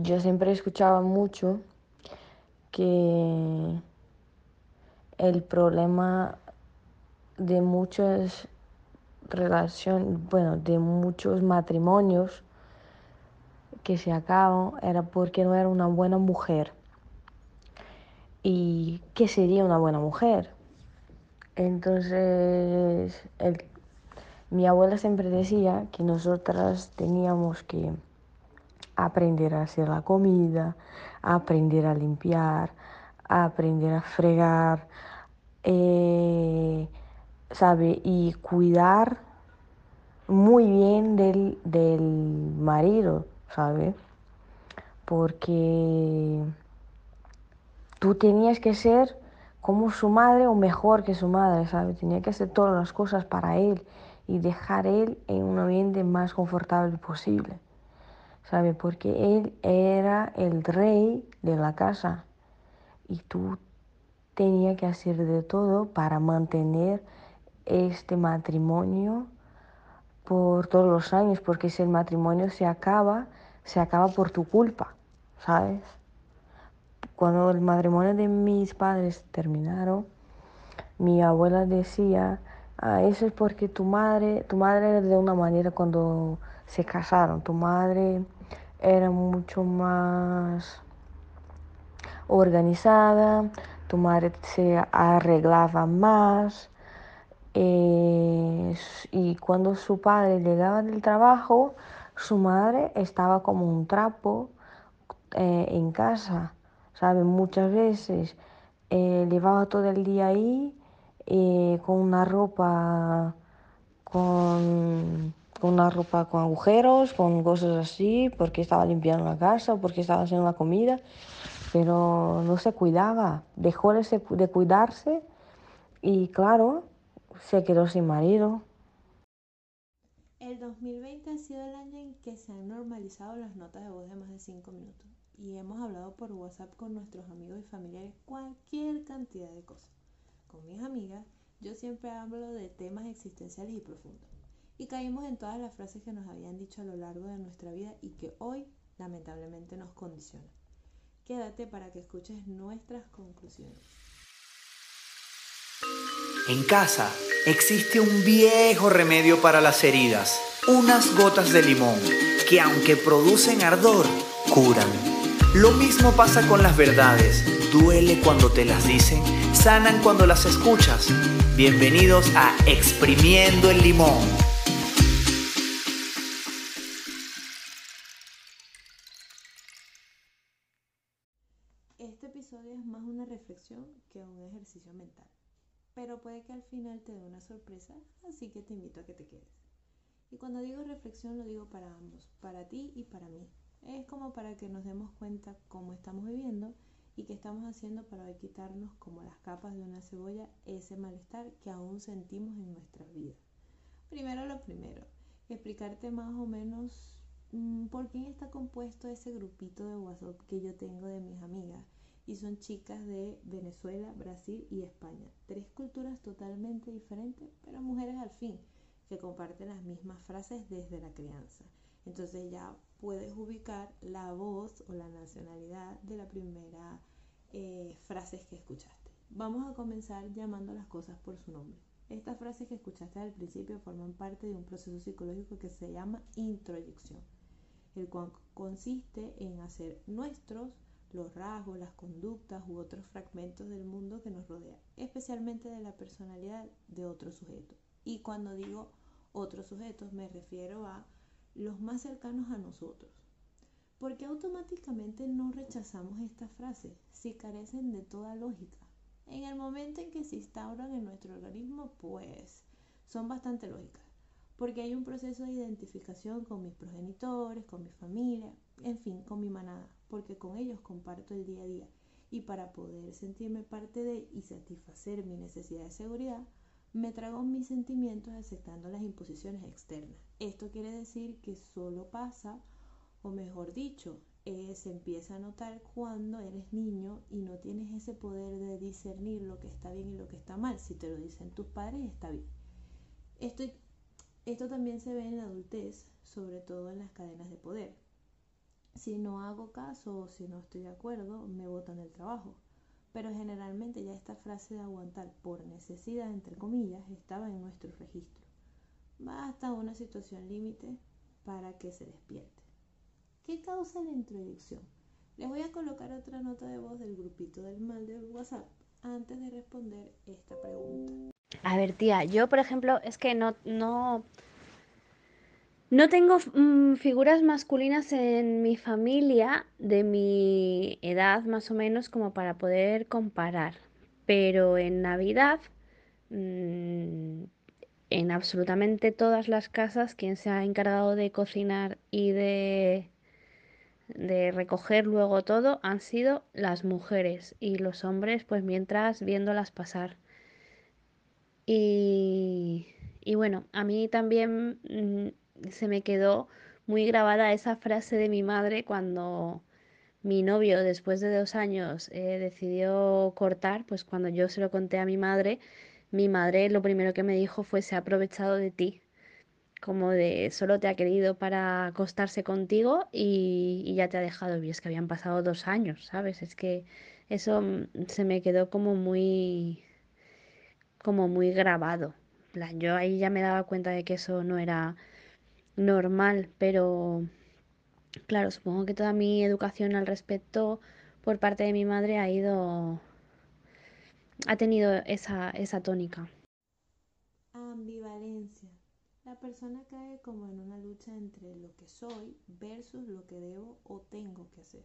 yo siempre escuchaba mucho que el problema de muchas relaciones, bueno, de muchos matrimonios que se acaban era porque no era una buena mujer. ¿Y qué sería una buena mujer? Entonces, mi abuela siempre decía que nosotras teníamos que aprender a hacer la comida, aprender a limpiar, aprender a fregar, eh, ¿sabe? Y cuidar muy bien del, del marido, ¿sabe? Porque tú tenías que ser como su madre o mejor que su madre, ¿sabe? Tenía que hacer todas las cosas para él y dejar él en un ambiente más confortable posible, ¿sabe? Porque él era el rey de la casa y tú tenías que hacer de todo para mantener este matrimonio por todos los años, porque si el matrimonio se acaba, se acaba por tu culpa, ¿sabes? Cuando el matrimonio de mis padres terminaron, mi abuela decía, ah, eso es porque tu madre, tu madre era de una manera cuando se casaron, tu madre era mucho más organizada, tu madre se arreglaba más. Eh, y cuando su padre llegaba del trabajo, su madre estaba como un trapo eh, en casa. ¿saben? Muchas veces eh, llevaba todo el día ahí con una ropa con, con, una ropa con agujeros, con cosas así, porque estaba limpiando la casa, porque estaba haciendo la comida, pero no se cuidaba, dejó de, cuidarse y claro, se quedó sin marido. El 2020 ha sido el año en que se han normalizado las notas de voz de más de 5 minutos y hemos hablado por WhatsApp con nuestros amigos y familiares cualquier cantidad de cosas. Con mis amigas, yo siempre hablo de temas existenciales y profundos. Y caímos en todas las frases que nos habían dicho a lo largo de nuestra vida y que hoy lamentablemente nos condicionan. Quédate para que escuches nuestras conclusiones. En casa existe un viejo remedio para las heridas, unas gotas de limón, que aunque producen ardor, curan. Lo mismo pasa con las verdades. Duele cuando te las dicen, sanan cuando las escuchas. Bienvenidos a Exprimiendo el Limón. Este episodio es más una reflexión que un ejercicio mental, pero puede que al final te dé una sorpresa, así que te invito a que te quedes. Y cuando digo reflexión lo digo para ambos, para ti y para mí, es como para que nos demos cuenta cómo estamos viviendo y qué estamos haciendo para quitarnos como las capas de una cebolla ese malestar que aún sentimos en nuestra vida. Primero lo primero, explicarte más o menos mm, por quién está compuesto ese grupito de WhatsApp que yo tengo de mis amigas. Y son chicas de Venezuela, Brasil y España. Tres culturas totalmente diferentes, pero mujeres al fin, que comparten las mismas frases desde la crianza. Entonces ya puedes ubicar la voz o la nacionalidad de la primera eh, frase que escuchaste. Vamos a comenzar llamando las cosas por su nombre. Estas frases que escuchaste al principio forman parte de un proceso psicológico que se llama introyección, el cual consiste en hacer nuestros los rasgos, las conductas u otros fragmentos del mundo que nos rodea, especialmente de la personalidad de otro sujeto. Y cuando digo otros sujetos me refiero a los más cercanos a nosotros. Porque automáticamente no rechazamos esta frase si carecen de toda lógica. En el momento en que se instauran en nuestro organismo, pues son bastante lógicas. Porque hay un proceso de identificación con mis progenitores, con mi familia, en fin, con mi manada, porque con ellos comparto el día a día. Y para poder sentirme parte de y satisfacer mi necesidad de seguridad, me trago mis sentimientos aceptando las imposiciones externas. Esto quiere decir que solo pasa, o mejor dicho, eh, se empieza a notar cuando eres niño y no tienes ese poder de discernir lo que está bien y lo que está mal. Si te lo dicen tus padres, está bien. Esto, esto también se ve en la adultez, sobre todo en las cadenas de poder. Si no hago caso o si no estoy de acuerdo, me botan el trabajo. Pero generalmente ya esta frase de aguantar por necesidad, entre comillas, estaba en nuestro registro. Basta una situación límite para que se despierte. ¿Qué causa la introducción? Les voy a colocar otra nota de voz del grupito del mal del WhatsApp antes de responder esta pregunta. A ver, tía, yo por ejemplo es que no, no, no tengo mm, figuras masculinas en mi familia de mi edad más o menos como para poder comparar. Pero en Navidad, mm, en absolutamente todas las casas, quien se ha encargado de cocinar y de, de recoger luego todo han sido las mujeres y los hombres pues mientras viéndolas pasar. Y, y bueno, a mí también mm, se me quedó muy grabada esa frase de mi madre cuando mi novio, después de dos años, eh, decidió cortar, pues cuando yo se lo conté a mi madre, mi madre lo primero que me dijo fue se ha aprovechado de ti, como de solo te ha querido para acostarse contigo y, y ya te ha dejado. Y es que habían pasado dos años, ¿sabes? Es que eso mm, se me quedó como muy como muy grabado. Yo ahí ya me daba cuenta de que eso no era normal, pero claro, supongo que toda mi educación al respecto por parte de mi madre ha ido, ha tenido esa, esa tónica. Ambivalencia. La persona cae como en una lucha entre lo que soy versus lo que debo o tengo que hacer.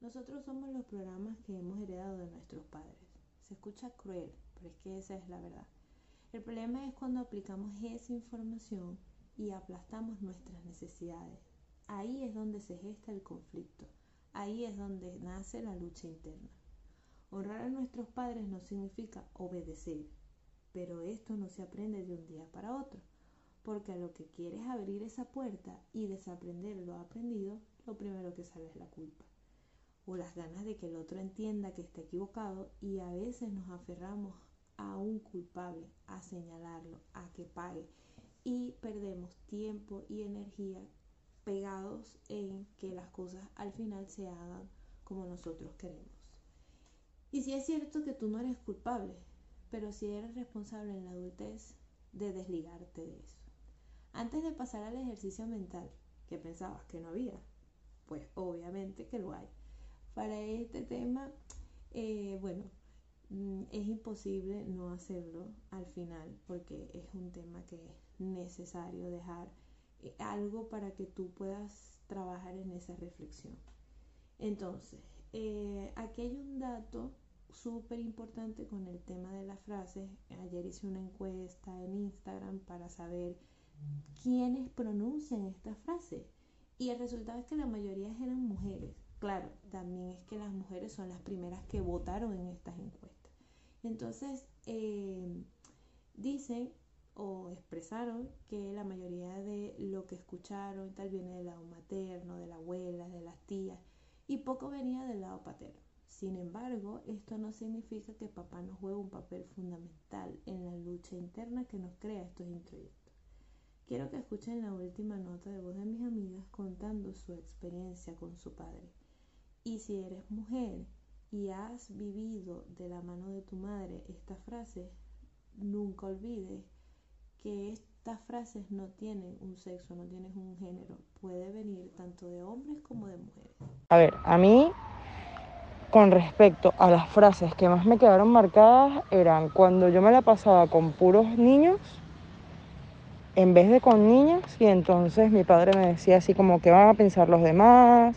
Nosotros somos los programas que hemos heredado de nuestros padres. Se escucha cruel, pero es que esa es la verdad. El problema es cuando aplicamos esa información y aplastamos nuestras necesidades. Ahí es donde se gesta el conflicto, ahí es donde nace la lucha interna. Honrar a nuestros padres no significa obedecer, pero esto no se aprende de un día para otro, porque a lo que quieres abrir esa puerta y desaprender lo aprendido, lo primero que sale es la culpa o las ganas de que el otro entienda que está equivocado y a veces nos aferramos a un culpable, a señalarlo, a que pague y perdemos tiempo y energía pegados en que las cosas al final se hagan como nosotros queremos. Y si es cierto que tú no eres culpable, pero si eres responsable en la adultez de desligarte de eso. Antes de pasar al ejercicio mental, que pensabas que no había, pues obviamente que lo hay para este tema, eh, bueno, mm, es imposible no hacerlo al final porque es un tema que necesario dejar eh, algo para que tú puedas trabajar en esa reflexión. Entonces, eh, aquí hay un dato súper importante con el tema de las frases. Ayer hice una encuesta en Instagram para saber quiénes pronuncian esta frase y el resultado es que la mayoría eran mujeres. Claro, también es que las mujeres son las primeras que votaron en estas encuestas. Entonces, eh, dicen o expresaron que la mayoría de lo que escucharon tal viene del lado materno, de la abuela, de las tías, y poco venía del lado paterno. Sin embargo, esto no significa que papá no juegue un papel fundamental en la lucha interna que nos crea estos introyectos. Quiero que escuchen la última nota de voz de mis amigas contando su experiencia con su padre. Y si eres mujer y has vivido de la mano de tu madre esta frase, nunca olvides que estas frases no tienen un sexo, no tienen un género. Puede venir tanto de hombres como de mujeres. A ver, a mí, con respecto a las frases que más me quedaron marcadas, eran cuando yo me la pasaba con puros niños en vez de con niñas y entonces mi padre me decía así como que van a pensar los demás,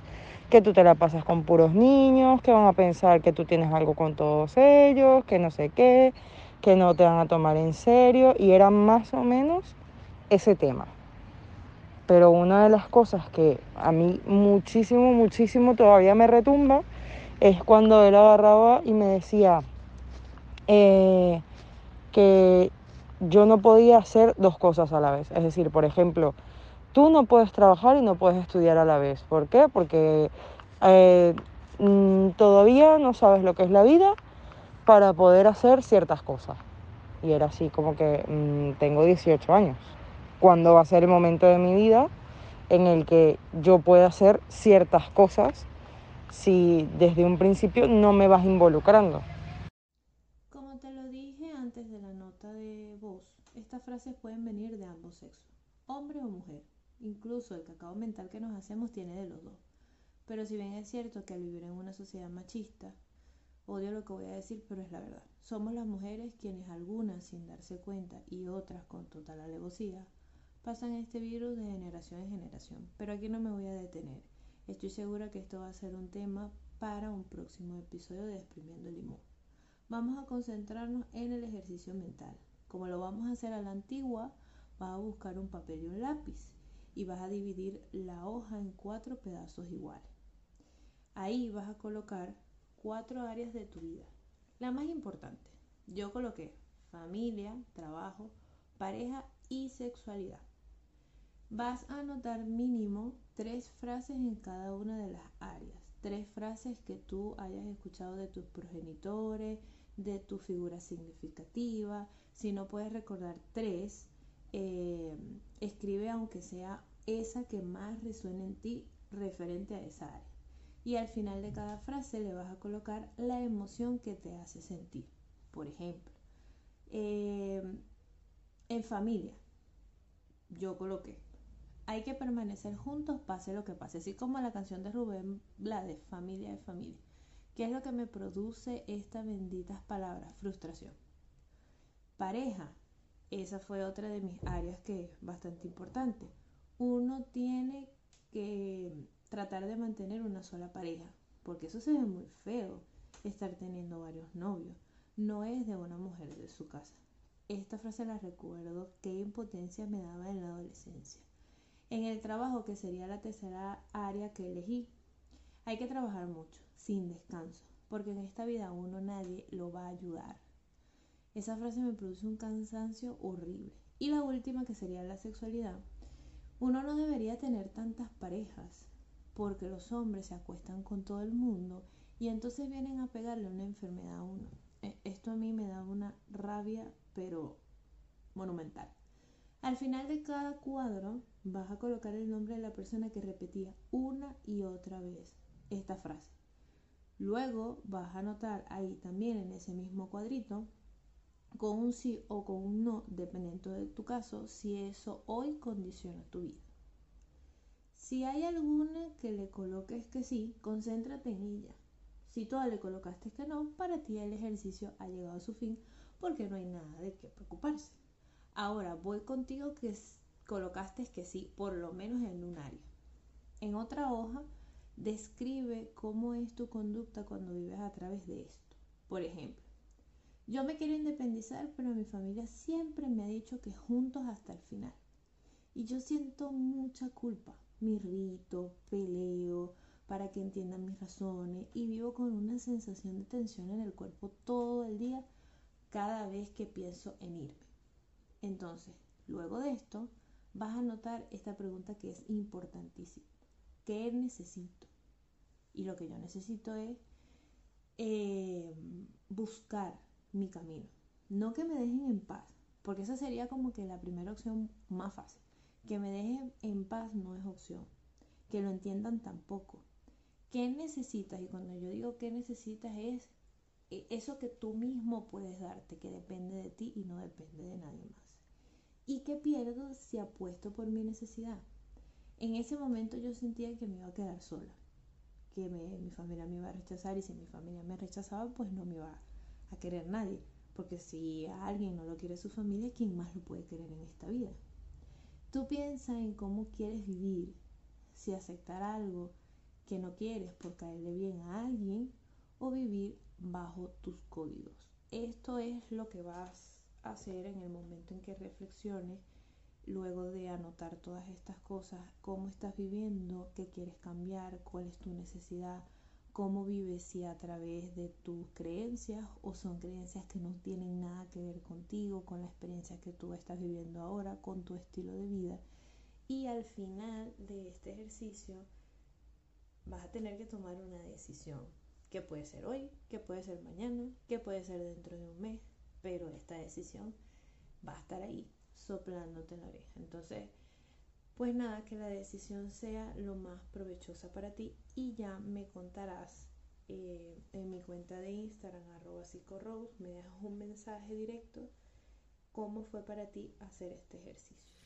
que tú te la pasas con puros niños, que van a pensar que tú tienes algo con todos ellos, que no sé qué, que no te van a tomar en serio y era más o menos ese tema. Pero una de las cosas que a mí muchísimo, muchísimo todavía me retumba es cuando él agarraba y me decía eh, que yo no podía hacer dos cosas a la vez. Es decir, por ejemplo, tú no puedes trabajar y no puedes estudiar a la vez. ¿Por qué? Porque eh, mm, todavía no sabes lo que es la vida para poder hacer ciertas cosas. Y era así como que mm, tengo 18 años. ¿Cuándo va a ser el momento de mi vida en el que yo pueda hacer ciertas cosas si desde un principio no me vas involucrando. Como te lo dije antes de la nota de voz, estas frases pueden venir de ambos sexos, hombre o mujer. Incluso el cacao mental que nos hacemos tiene de los dos. Pero si bien es cierto que al vivir en una sociedad machista, odio lo que voy a decir, pero es la verdad. Somos las mujeres quienes algunas sin darse cuenta y otras con total alevosía pasan este virus de generación en generación. Pero aquí no me voy a detener. Estoy segura que esto va a ser un tema para un próximo episodio de Exprimiendo el Limón. Vamos a concentrarnos en el ejercicio mental. Como lo vamos a hacer a la antigua, vas a buscar un papel y un lápiz y vas a dividir la hoja en cuatro pedazos iguales. Ahí vas a colocar cuatro áreas de tu vida. La más importante, yo coloqué familia, trabajo, pareja y sexualidad. Vas a anotar mínimo tres frases en cada una de las áreas. Tres frases que tú hayas escuchado de tus progenitores, de tu figura significativa. Si no puedes recordar tres, eh, escribe aunque sea esa que más resuene en ti referente a esa área. Y al final de cada frase le vas a colocar la emoción que te hace sentir. Por ejemplo, eh, en familia, yo coloqué, hay que permanecer juntos pase lo que pase, así como la canción de Rubén Blades, familia de familia. ¿Qué es lo que me produce estas benditas palabras? Frustración. Pareja, esa fue otra de mis áreas que es bastante importante. Uno tiene tratar de mantener una sola pareja, porque eso se ve muy feo, estar teniendo varios novios. No es de una mujer de su casa. Esta frase la recuerdo, qué impotencia me daba en la adolescencia. En el trabajo, que sería la tercera área que elegí, hay que trabajar mucho, sin descanso, porque en esta vida uno nadie lo va a ayudar. Esa frase me produce un cansancio horrible. Y la última, que sería la sexualidad. Uno no debería tener tantas parejas, porque los hombres se acuestan con todo el mundo y entonces vienen a pegarle una enfermedad a uno. E, esto a mí me da una rabia, pero monumental. Al final de cada cuadro vas a colocar el nombre de la persona que repetía una y otra vez esta frase. Luego vas a anotar ahí también en ese mismo cuadrito con un sí o con un no, dependiendo de tu caso, si eso hoy condiciona tu vida. Si hay alguna que le coloques que sí, concéntrate en ella. Si todas le colocaste que no, para ti el ejercicio ha llegado a su fin porque no hay nada de qué preocuparse. Ahora voy contigo que colocaste que sí, por lo menos en un área. En otra hoja, describe cómo es tu conducta cuando vives a través de esto. Por ejemplo, yo me quiero independizar, pero mi familia siempre me ha dicho que juntos hasta el final. Y yo siento mucha culpa mi rito, peleo para que entiendan mis razones y vivo con una sensación de tensión en el cuerpo todo el día cada vez que pienso en irme. Entonces, luego de esto, vas a notar esta pregunta que es importantísima. ¿Qué necesito? Y lo que yo necesito es eh, buscar mi camino. No que me dejen en paz, porque esa sería como que la primera opción más fácil. Que me dejen en paz no es opción. Que lo entiendan tampoco. ¿Qué necesitas? Y cuando yo digo qué necesitas es e, eso que tú mismo puedes darte, que depende de ti y no depende de nadie más. ¿Y qué pierdo si apuesto por mi necesidad? En ese momento yo sentía que me iba a quedar sola, que mi familia me iba a rechazar y si mi familia me rechazaba, pues no me iba a querer nadie. Porque si a alguien no lo quiere su familia, ¿quién más lo puede querer en esta vida? Tú piensas en cómo quieres vivir, si aceptar algo que no quieres por caerle bien a alguien o vivir bajo tus códigos. Esto es lo que vas a hacer en el momento en que reflexiones, luego de anotar todas estas cosas, cómo estás viviendo, qué quieres cambiar, cuál es tu necesidad, cómo vives si a través de tus creencias o son creencias que no tienen nada que ver contigo, con la experiencia que tú estás viviendo ahora, con tu estilo de vida. Y al final de este ejercicio vas a tener que tomar una decisión, que puede ser hoy, que puede ser mañana, que puede ser dentro de un mes, pero esta decisión va a estar ahí soplándote en la oreja. Entonces, Pues nada, que la decisión sea lo más provechosa para ti y ya me contarás eh, en mi cuenta de Instagram, arroba psicorose, me dejas un mensaje directo cómo fue para ti hacer este ejercicio.